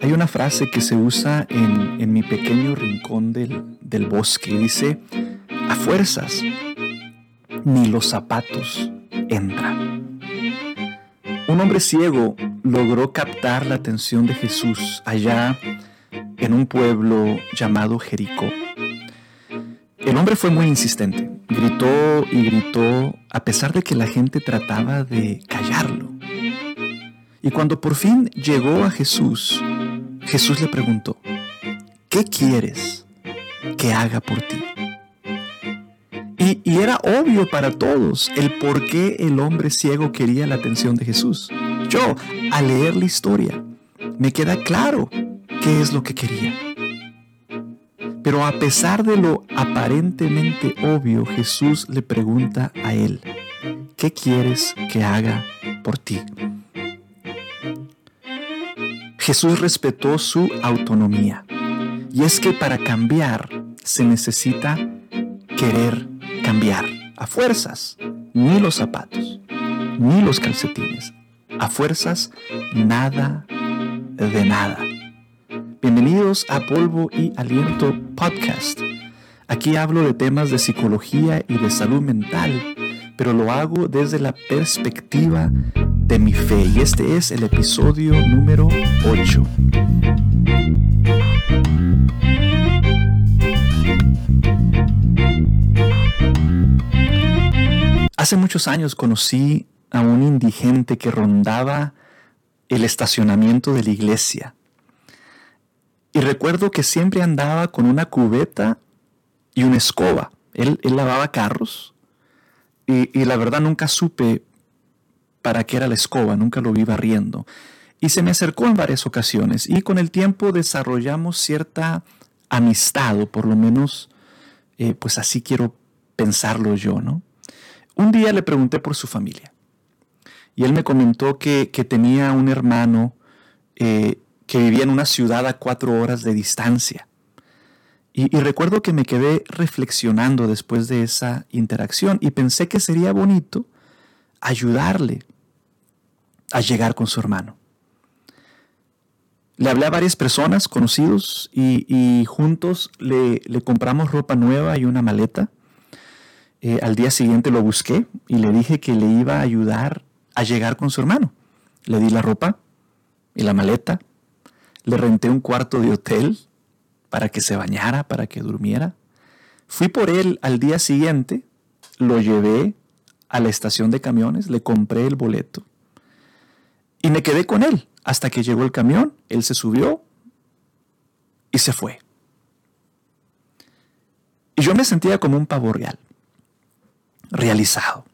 Hay una frase que se usa en, mi pequeño rincón del, del bosque. Dice, a fuerzas, ni los zapatos entran. Un hombre ciego logró captar la atención de Jesús allá en un pueblo llamado Jericó. El hombre fue muy insistente, gritó y gritó a pesar de que la gente trataba de callarlo. Y cuando por fin llegó a Jesús, Jesús le preguntó, ¿qué quieres que haga por ti? Y, era obvio para todos el por qué el hombre ciego quería la atención de Jesús. Yo, al leer la historia, me queda claro qué es lo que quería. Pero a pesar de lo aparentemente obvio, Jesús le pregunta a él, ¿qué quieres que haga por ti? Jesús respetó su autonomía. Y es que para cambiar se necesita querer cambiar a fuerzas, ni los zapatos, ni los calcetines. A fuerzas, nada de nada. Bienvenidos a Polvo y Aliento Podcast. Aquí hablo de temas de psicología y de salud mental, pero lo hago desde la perspectiva de mi fe y este es el episodio número 8. Hace muchos años conocí a un indigente que rondaba el estacionamiento de la iglesia. Y recuerdo que siempre andaba con una cubeta y una escoba. Él, lavaba carros y, la verdad nunca supe para qué era la escoba, nunca lo vi barriendo. Y se me acercó en varias ocasiones y con el tiempo desarrollamos cierta amistad, o por lo menos, eh, pues así quiero pensarlo yo, ¿no? Un día le pregunté por su familia y él me comentó que, tenía un hermano eh, que vivía en una ciudad a cuatro horas de distancia. Y, recuerdo que me quedé reflexionando después de esa interacción y pensé que sería bonito ayudarle a llegar con su hermano. Le hablé a varias personas, conocidos, y, juntos le, compramos ropa nueva y una maleta. Eh, al día siguiente lo busqué y le dije que le iba a ayudar a llegar con su hermano. Le di la ropa y la maleta. Le renté un cuarto de hotel para que se bañara, para que durmiera. Fui por él al día siguiente, lo llevé a la estación de camiones, le compré el boleto y me quedé con él hasta que llegó el camión, él se subió y se fue. Y yo me sentía como un pavo real, realizado.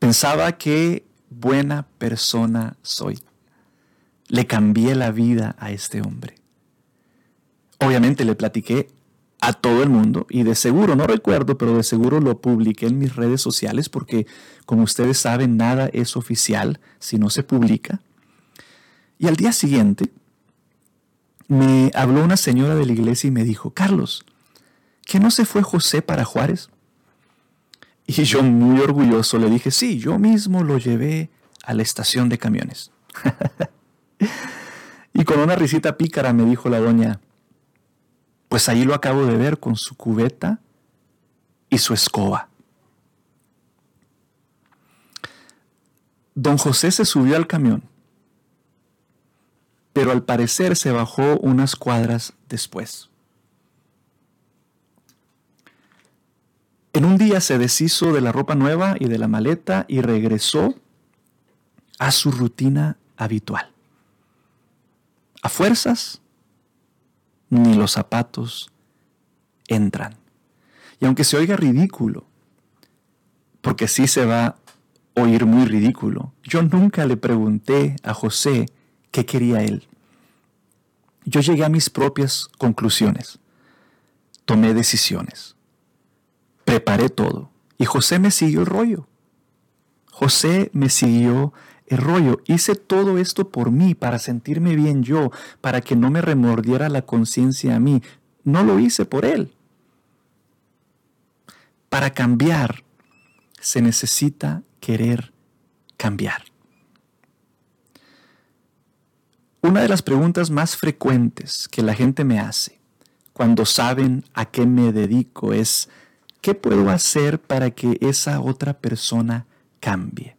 Pensaba que buena persona soy. Le cambié la vida a este hombre. Obviamente le platiqué a todo el mundo y de seguro, no recuerdo, pero de seguro lo publiqué en mis redes sociales porque como ustedes saben, nada es oficial si no se publica. Y al día siguiente me habló una señora de la iglesia y me dijo, Carlos, ¿que no se fue José para Juárez? Y yo muy orgulloso le dije, sí, yo mismo lo llevé a la estación de camiones. y con una risita pícara me dijo la doña, pues ahí lo acabo de ver con su cubeta y su escoba. Don José se subió al camión pero al parecer se bajó unas cuadras después. En un día se deshizo de la ropa nueva y de la maleta y regresó a su rutina habitual. A fuerzas, ni los zapatos entran. Y aunque se oiga ridículo, porque sí se va a oír muy ridículo, yo nunca le pregunté a José qué quería él. Yo llegué a mis propias conclusiones, tomé decisiones, preparé todo y José me siguió el rollo. José me siguió rollo. Hice todo esto por mí, para sentirme bien yo, para que no me remordiera la conciencia a mí. No lo hice por él. Para cambiar se necesita querer cambiar. Una de las preguntas más frecuentes que la gente me hace cuando saben a qué me dedico es, ¿qué puedo hacer para que esa otra persona cambie?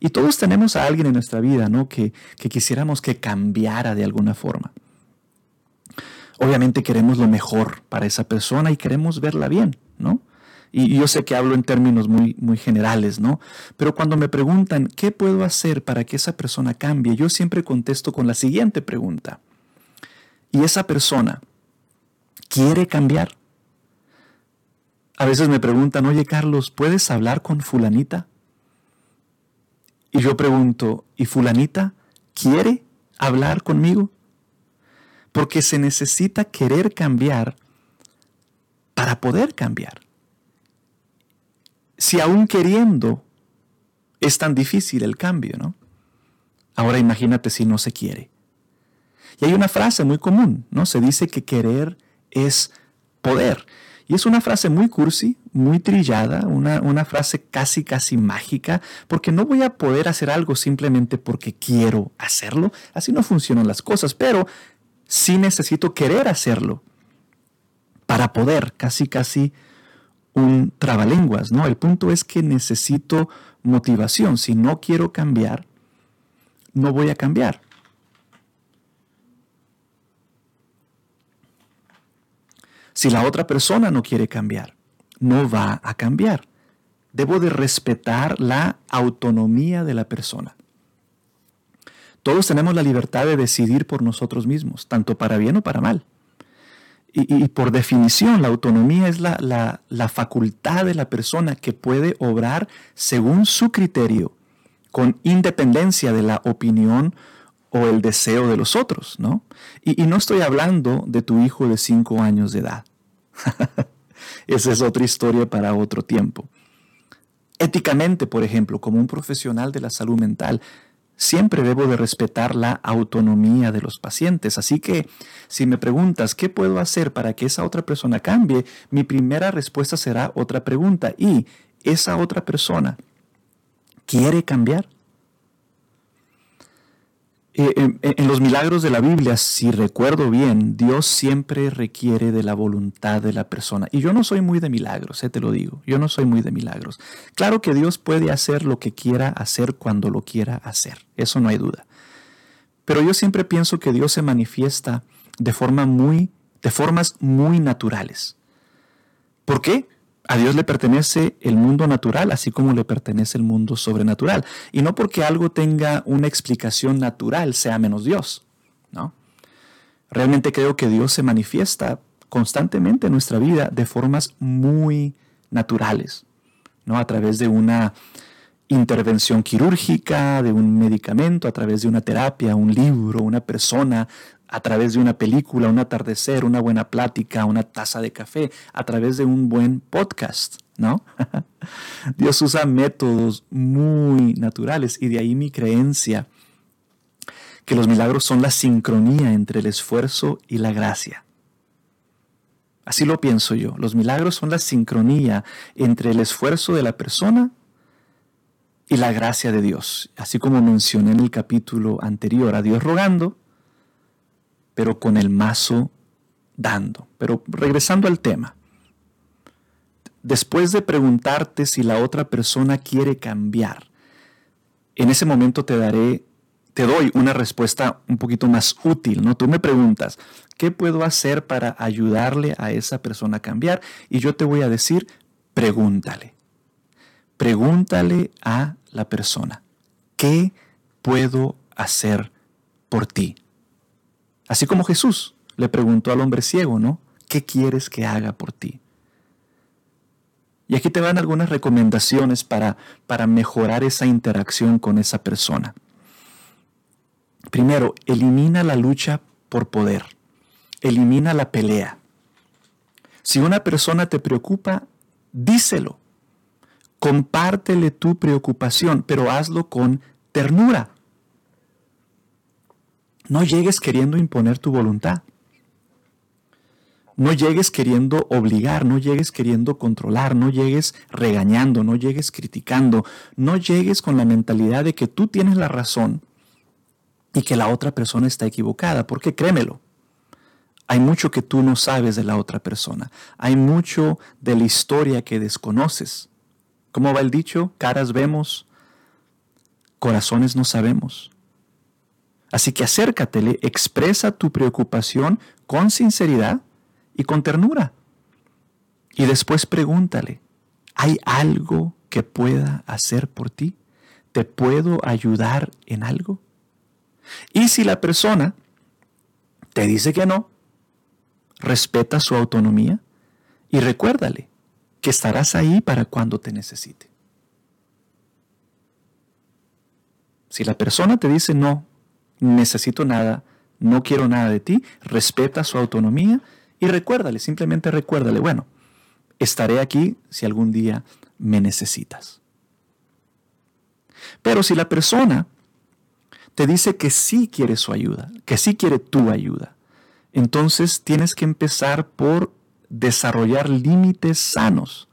Y todos tenemos a alguien en nuestra vida, ¿no? Que, que quisiéramos que cambiara de alguna forma. Obviamente queremos lo mejor para esa persona y queremos verla bien, ¿no? Y yo sé que hablo en términos muy, muy generales, ¿no? Pero cuando me preguntan, ¿qué puedo hacer para que esa persona cambie? Yo siempre contesto con la siguiente pregunta. ¿Y esa persona quiere cambiar? A veces me preguntan, oye Carlos, ¿puedes hablar con fulanita? Y yo pregunto, ¿y fulanita quiere hablar conmigo? Porque se necesita querer cambiar para poder cambiar si aún queriendo es tan difícil el cambio, ¿no? Ahora imagínate si no se quiere. Y hay una frase muy común, ¿no? Se dice que querer es poder. Y es una frase muy cursi, muy trillada, una, una, frase casi, casi mágica, porque no voy a poder hacer algo simplemente porque quiero hacerlo. Así no funcionan las cosas, pero sí necesito querer hacerlo para poder, casi, casi un trabalenguas, ¿no? El punto es que necesito motivación. Si no quiero cambiar, no voy a cambiar. Si la otra persona no quiere cambiar, no va a cambiar. Debo de respetar la autonomía de la persona. Todos tenemos la libertad de decidir por nosotros mismos, tanto para bien o para mal y, por definición, la autonomía es la, la, facultad de la persona que puede obrar según su criterio, con independencia de la opinión o el deseo de los otros, ¿no? Y, y no estoy hablando de tu hijo de cinco años de edad. Esa es otra historia para otro tiempo. Éticamente, por ejemplo, como un profesional de la salud mental, Siempre debo de respetar la autonomía de los pacientes. Así que si me preguntas qué puedo hacer para que esa otra persona cambie, mi primera respuesta será otra pregunta. ¿Y esa otra persona quiere cambiar? Eh, en, los milagros de la Biblia, si recuerdo bien, Dios siempre requiere de la voluntad de la persona. Y yo no soy muy de milagros, eh, te lo digo, yo no soy muy de milagros. Claro que Dios puede hacer lo que quiera hacer cuando lo quiera hacer, eso no hay duda. Pero yo siempre pienso que Dios se manifiesta de, forma muy, de formas muy naturales. ¿Por qué? A Dios le pertenece el mundo natural, así como le pertenece el mundo sobrenatural. Y no porque algo tenga una explicación natural sea menos Dios, ¿no? Realmente creo que Dios se manifiesta constantemente en nuestra vida de formas muy naturales, ¿no? A través de una intervención quirúrgica, de un medicamento, a través de una terapia, un libro, una persona, a través de una película, un atardecer, una buena plática, una taza de café, a través de un buen podcast, ¿no? Dios usa métodos muy naturales y de ahí mi creencia que los milagros son la sincronía entre el esfuerzo y la gracia. Así lo pienso yo. Los milagros son la sincronía entre el esfuerzo de la persona y la gracia de Dios. Así como mencioné en el capítulo anterior, a Dios rogando, pero con el mazo dando. Pero regresando al tema, después de preguntarte si la otra persona quiere cambiar, en ese momento te daré, te doy una respuesta un poquito más útil, ¿no? Tú me preguntas, ¿qué puedo hacer para ayudarle a esa persona a cambiar? Y yo te voy a decir, pregúntale. Pregúntale a la persona, ¿qué puedo hacer por ti? Así como Jesús le preguntó al hombre ciego, ¿no? ¿Qué quieres que haga por ti? Y aquí te van algunas recomendaciones para, para mejorar esa interacción con esa persona. Primero, elimina la lucha por poder. Elimina la pelea. Si una persona te preocupa, díselo. Compártele tu preocupación, pero hazlo con ternura. No llegues queriendo imponer tu voluntad. No llegues queriendo obligar, no llegues queriendo controlar, no llegues regañando, no llegues criticando, no llegues con la mentalidad de que tú tienes la razón y que la otra persona está equivocada, porque créemelo, hay mucho que tú no sabes de la otra persona, hay mucho de la historia que desconoces. ¿Cómo va el dicho? Caras vemos, corazones no sabemos. Así que acércatele, expresa tu preocupación con sinceridad y con ternura. Y después pregúntale, ¿hay algo que pueda hacer por ti? ¿Te puedo ayudar en algo? Y si la persona te dice que no, respeta su autonomía y recuérdale que estarás ahí para cuando te necesite. Si la persona te dice no, necesito nada, no quiero nada de ti, respeta su autonomía y recuérdale, simplemente recuérdale, bueno, estaré aquí si algún día me necesitas. Pero si la persona te dice que sí quiere su ayuda, que sí quiere tu ayuda, entonces tienes que empezar por desarrollar límites sanos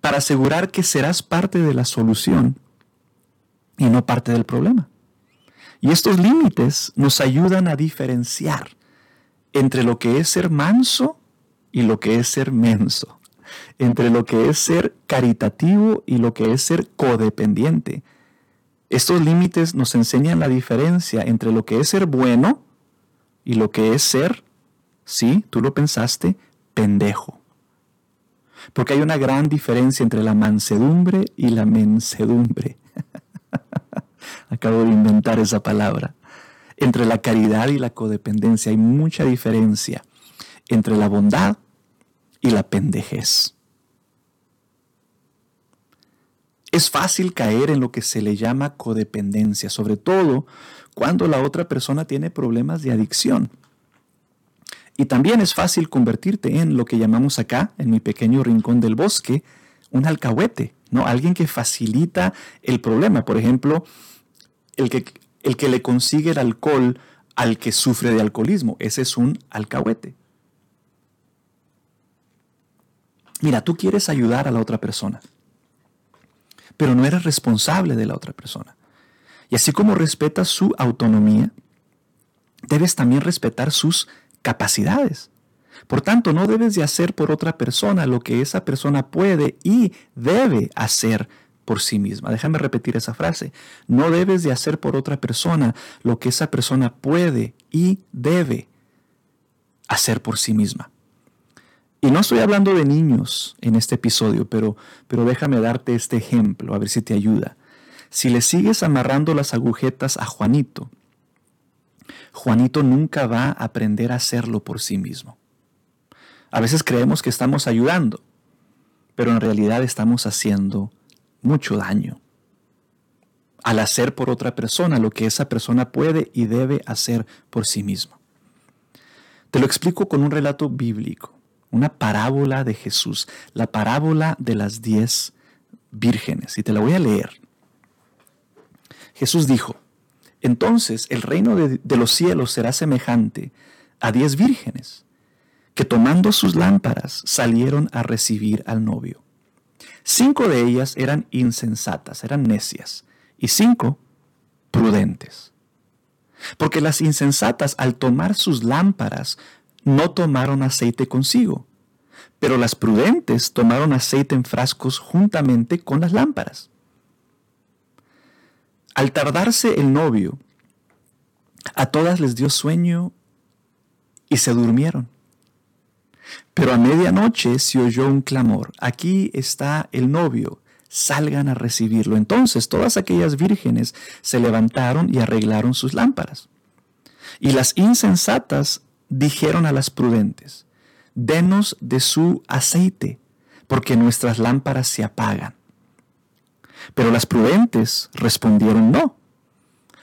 para asegurar que serás parte de la solución y no parte del problema. Y estos límites nos ayudan a diferenciar entre lo que es ser manso y lo que es ser menso, entre lo que es ser caritativo y lo que es ser codependiente. Estos límites nos enseñan la diferencia entre lo que es ser bueno y lo que es ser, sí, tú lo pensaste, pendejo. Porque hay una gran diferencia entre la mansedumbre y la mensedumbre. Acabo de inventar esa palabra. Entre la caridad y la codependencia hay mucha diferencia entre la bondad y la pendejez. Es fácil caer en lo que se le llama codependencia, sobre todo cuando la otra persona tiene problemas de adicción. Y también es fácil convertirte en lo que llamamos acá, en mi pequeño rincón del bosque, un alcahuete, ¿no? Alguien que facilita el problema. Por ejemplo, el que, el que le consigue el alcohol al que sufre de alcoholismo. Ese es un alcahuete. Mira, tú quieres ayudar a la otra persona, pero no eres responsable de la otra persona. Y así como respetas su autonomía, debes también respetar sus capacidades. Por tanto, no debes de hacer por otra persona lo que esa persona puede y debe hacer por sí misma. Déjame repetir esa frase. No debes de hacer por otra persona lo que esa persona puede y debe hacer por sí misma. Y no estoy hablando de niños en este episodio, pero, pero déjame darte este ejemplo, a ver si te ayuda. Si le sigues amarrando las agujetas a Juanito, Juanito nunca va a aprender a hacerlo por sí mismo. A veces creemos que estamos ayudando, pero en realidad estamos haciendo mucho daño al hacer por otra persona lo que esa persona puede y debe hacer por sí misma. Te lo explico con un relato bíblico, una parábola de Jesús, la parábola de las diez vírgenes, y te la voy a leer. Jesús dijo, entonces el reino de, de los cielos será semejante a diez vírgenes, que tomando sus lámparas salieron a recibir al novio. Cinco de ellas eran insensatas, eran necias, y cinco prudentes. Porque las insensatas al tomar sus lámparas no tomaron aceite consigo, pero las prudentes tomaron aceite en frascos juntamente con las lámparas. Al tardarse el novio, a todas les dio sueño y se durmieron. Pero a medianoche se oyó un clamor, aquí está el novio, salgan a recibirlo. Entonces todas aquellas vírgenes se levantaron y arreglaron sus lámparas. Y las insensatas dijeron a las prudentes, denos de su aceite, porque nuestras lámparas se apagan. Pero las prudentes respondieron, no,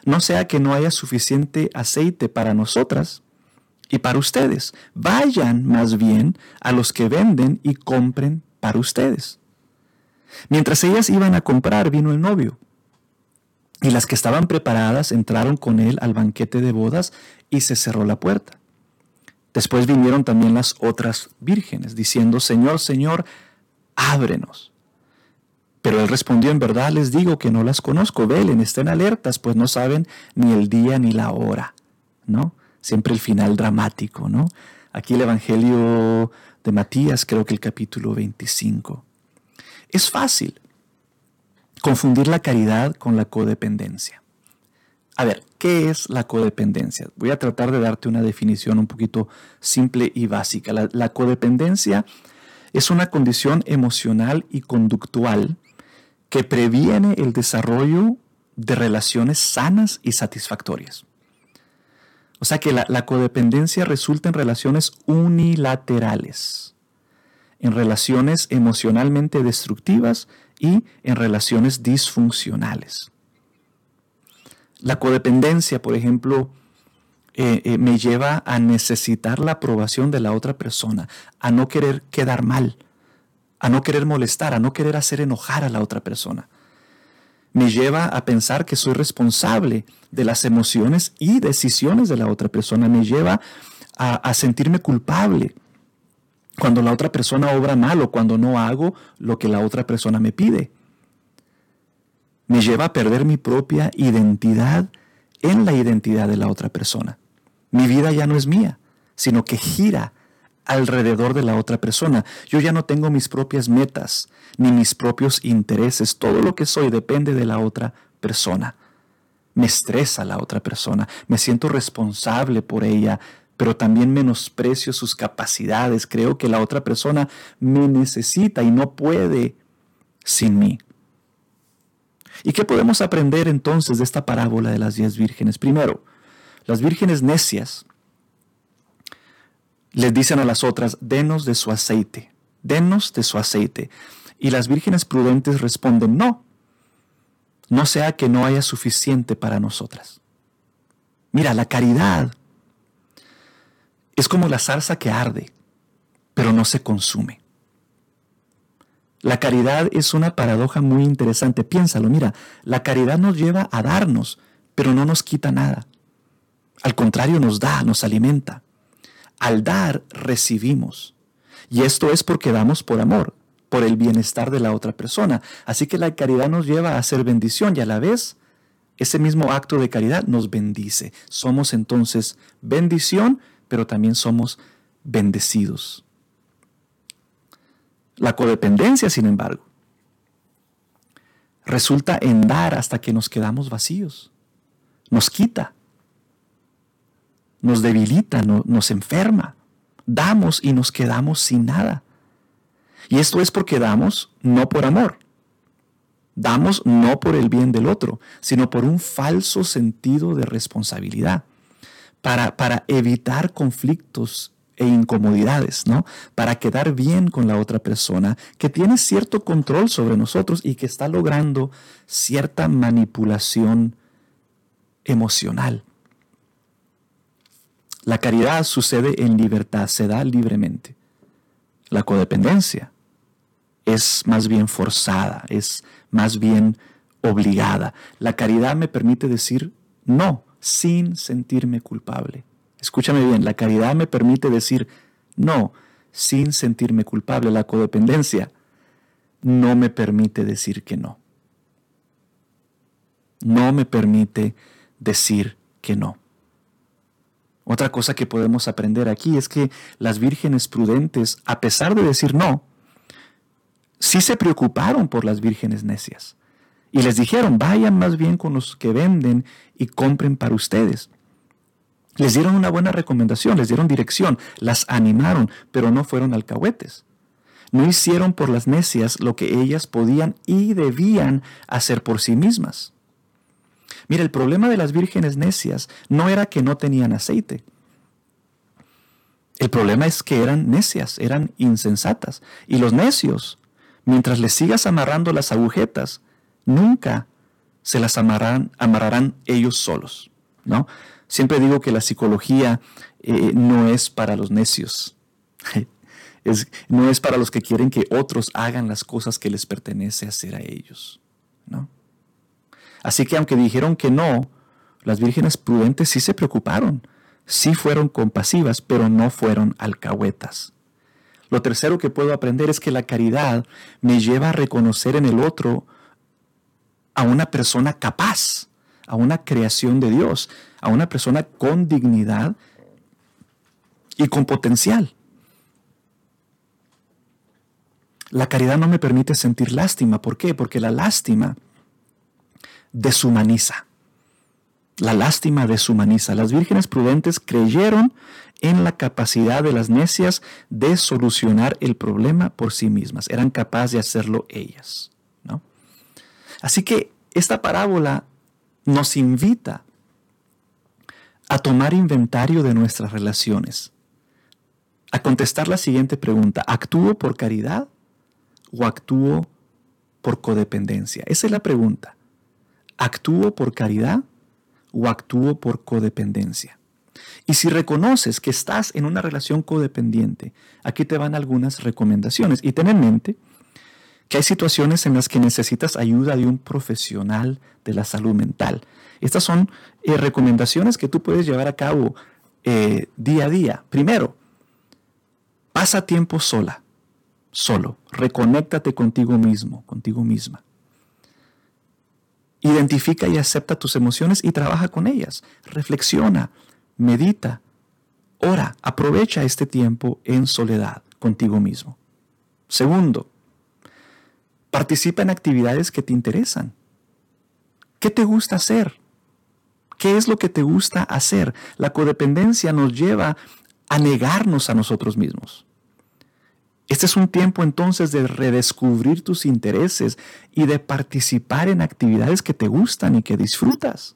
no sea que no haya suficiente aceite para nosotras y para ustedes. Vayan más bien a los que venden y compren para ustedes. Mientras ellas iban a comprar, vino el novio. Y las que estaban preparadas entraron con él al banquete de bodas y se cerró la puerta. Después vinieron también las otras vírgenes, diciendo, Señor, Señor, ábrenos. Pero él respondió, en verdad les digo que no las conozco, velen, estén alertas, pues no saben ni el día ni la hora, ¿no? Siempre el final dramático, ¿no? Aquí el Evangelio de Matías, creo que el capítulo 25. Es fácil confundir la caridad con la codependencia. A ver, ¿qué es la codependencia? Voy a tratar de darte una definición un poquito simple y básica. La, codependencia es una condición emocional y conductual que previene el desarrollo de relaciones sanas y satisfactorias. O sea que la, la, codependencia resulta en relaciones unilaterales, en relaciones emocionalmente destructivas y en relaciones disfuncionales. La codependencia, por ejemplo, eh, eh, me lleva a necesitar la aprobación de la otra persona, a no querer quedar mal, a no querer molestar, a no querer hacer enojar a la otra persona. Me lleva a pensar que soy responsable de las emociones y decisiones de la otra persona. Me lleva a, sentirme culpable cuando la otra persona obra mal o cuando no hago lo que la otra persona me pide me lleva a perder mi propia identidad en la identidad de la otra persona. Mi vida ya no es mía, sino que gira alrededor de la otra persona. Yo ya no tengo mis propias metas ni mis propios intereses. Todo lo que soy depende de la otra persona. Me estresa la otra persona, me siento responsable por ella, pero también menosprecio sus capacidades. Creo que la otra persona me necesita y no puede sin mí. ¿Y qué podemos aprender entonces de esta parábola de las diez vírgenes? Primero, las vírgenes necias les dicen a las otras, denos de su aceite, denos de su aceite. Y las vírgenes prudentes responden, no, no sea que no haya suficiente para nosotras. Mira, la caridad es como la zarza que arde, pero no se consume. La caridad es una paradoja muy interesante. Piénsalo, mira, la caridad nos lleva a darnos, pero no nos quita nada. Al contrario, nos da, nos alimenta. Al dar, recibimos. Y esto es porque damos por amor, por el bienestar de la otra persona. Así que la caridad nos lleva a hacer bendición y a la vez ese mismo acto de caridad nos bendice. Somos entonces bendición, pero también somos bendecidos. La codependencia, sin embargo, resulta en dar hasta que nos quedamos vacíos. Nos quita, nos debilita, nos enferma. Damos y nos quedamos sin nada. Y esto es porque damos no por amor. Damos no por el bien del otro, sino por un falso sentido de responsabilidad, para, para evitar conflictos e incomodidades, ¿no? Para quedar bien con la otra persona que tiene cierto control sobre nosotros y que está logrando cierta manipulación emocional. La caridad sucede en libertad, se da libremente. La codependencia es más bien forzada, es más bien obligada. La caridad me permite decir no sin sentirme culpable. Escúchame bien, la caridad me permite decir no sin sentirme culpable. La codependencia no me permite decir que no. No me permite decir que no. Otra cosa que podemos aprender aquí es que las vírgenes prudentes, a pesar de decir no, sí se preocuparon por las vírgenes necias. Y les dijeron, vayan más bien con los que venden y compren para ustedes. Les dieron una buena recomendación, les dieron dirección, las animaron, pero no fueron alcahuetes. No hicieron por las necias lo que ellas podían y debían hacer por sí mismas. Mira, el problema de las vírgenes necias no era que no tenían aceite. El problema es que eran necias, eran insensatas. Y los necios, mientras les sigas amarrando las agujetas, nunca se las amarrarán, ellos solos. ¿no? Siempre digo que la psicología eh, no es para los necios. no es para los que quieren que otros hagan las cosas que les pertenece hacer a ellos. Así que aunque dijeron que no, las vírgenes prudentes sí se preocuparon, sí fueron compasivas, pero no fueron alcahuetas. Lo tercero que puedo aprender es que la caridad me lleva a reconocer en el otro a una persona capaz, a una creación de Dios, a una persona con dignidad y con potencial. La caridad no me permite sentir lástima. ¿Por qué? Porque la lástima deshumaniza. La lástima deshumaniza. Las vírgenes prudentes creyeron en la capacidad de las necias de solucionar el problema por sí mismas. Eran capaces de hacerlo ellas. ¿no? Así que esta parábola nos invita a tomar inventario de nuestras relaciones, a contestar la siguiente pregunta, ¿actúo por caridad o actúo por codependencia? Esa es la pregunta. ¿Actúo por caridad o actúo por codependencia? Y si reconoces que estás en una relación codependiente, aquí te van algunas recomendaciones. Y ten en mente que hay situaciones en las que necesitas ayuda de un profesional de la salud mental. Estas son eh, recomendaciones que tú puedes llevar a cabo eh, día a día. Primero, pasa tiempo sola, solo. Reconéctate contigo mismo, contigo misma. Identifica y acepta tus emociones y trabaja con ellas. Reflexiona, medita, ora, aprovecha este tiempo en soledad contigo mismo. Segundo, participa en actividades que te interesan. ¿Qué te gusta hacer? ¿Qué es lo que te gusta hacer? La codependencia nos lleva a negarnos a nosotros mismos. Este es un tiempo entonces de redescubrir tus intereses y de participar en actividades que te gustan y que disfrutas.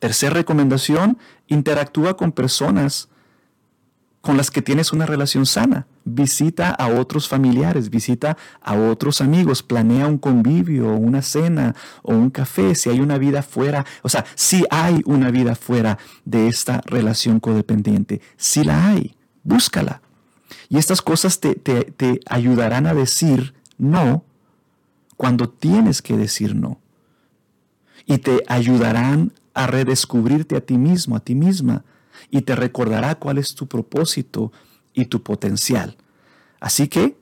Tercera recomendación, interactúa con personas con las que tienes una relación sana. Visita a otros familiares, visita a otros amigos, planea un convivio, una cena o un café, si hay una vida fuera, o sea, si hay una vida fuera de esta relación codependiente, si la hay, búscala. Y estas cosas te, te ayudarán a decir no cuando tienes que decir no. Y te ayudarán a redescubrirte a ti mismo, a ti misma, y te recordará cuál es tu propósito y tu potencial. Así que,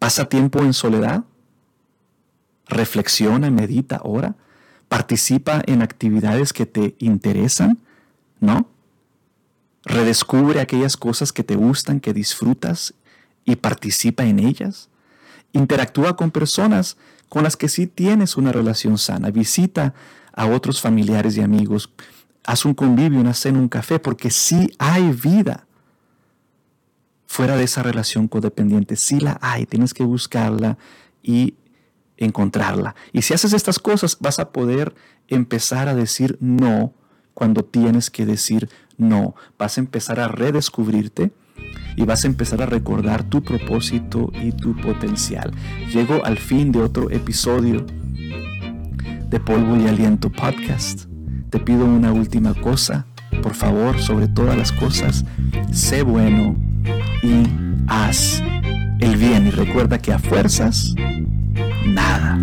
pasa tiempo en soledad, reflexiona, medita, ora, participa en actividades que te interesan, ¿no? Redescubre aquellas cosas que te gustan, que disfrutas y participa en ellas. Interactúa con personas con las que sí tienes una relación sana. Visita a otros familiares y amigos. Haz un convivio, una cena, un café, porque sí hay vida fuera de esa relación codependiente. Sí la hay, tienes que buscarla y encontrarla. Y si haces estas cosas, vas a poder empezar a decir no cuando tienes que decir no. Vas a empezar a redescubrirte y vas a empezar a recordar tu propósito y tu potencial. Llego al fin de otro episodio de Polvo y Aliento Podcast. Te pido una última cosa. Por favor, sobre todas las cosas, sé bueno y haz el bien. Y recuerda que a fuerzas, nada.